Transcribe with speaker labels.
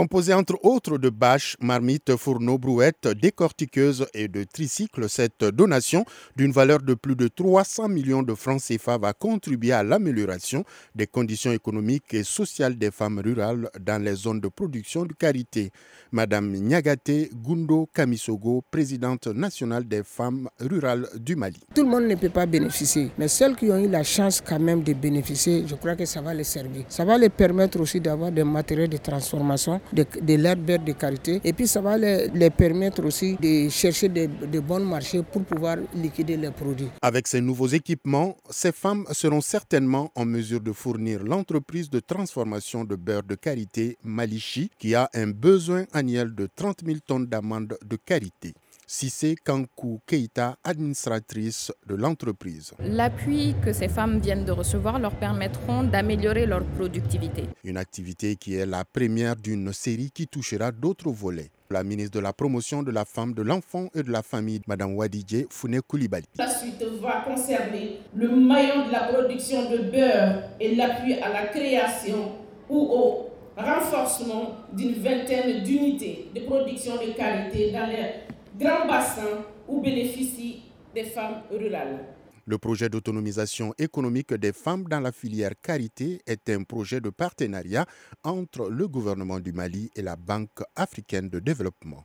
Speaker 1: Composée entre autres de bâches, marmites, fourneaux, brouettes, décortiqueuses et de tricycles, cette donation d'une valeur de plus de 300 millions de francs CFA va contribuer à l'amélioration des conditions économiques et sociales des femmes rurales dans les zones de production de carité. Madame Nyagate Gundo Kamisogo, présidente nationale des femmes rurales du Mali.
Speaker 2: Tout le monde ne peut pas bénéficier, mais celles qui ont eu la chance quand même de bénéficier, je crois que ça va les servir. Ça va les permettre aussi d'avoir des matériaux de transformation, de, de l'herbe de qualité, et puis ça va les, permettre aussi de chercher de, de bons marchés pour pouvoir liquider les produits.
Speaker 1: Avec ces nouveaux équipements, ces femmes seront certainement en mesure de fournir l'entreprise de transformation de beurre de qualité Malichi, qui a un besoin annuel de 30 000 tonnes d'amandes de qualité. Sissé Kankou Keita, administratrice de l'entreprise.
Speaker 3: L'appui que ces femmes viennent de recevoir leur permettront d'améliorer leur productivité.
Speaker 1: Une activité qui est la première d'une série qui touchera d'autres volets. La ministre de la Promotion de la Femme, de l'Enfant et de la Famille, Mme Wadidje Founé Koulibaly.
Speaker 4: La suite va conserver le maillon de la production de beurre et l'appui à la création ou au renforcement d'une vingtaine d'unités de production de qualité dans les grands bassins où bénéficient des femmes rurales.
Speaker 1: Le projet d'autonomisation économique des femmes dans la filière Carité est un projet de partenariat entre le gouvernement du Mali et la Banque africaine de développement.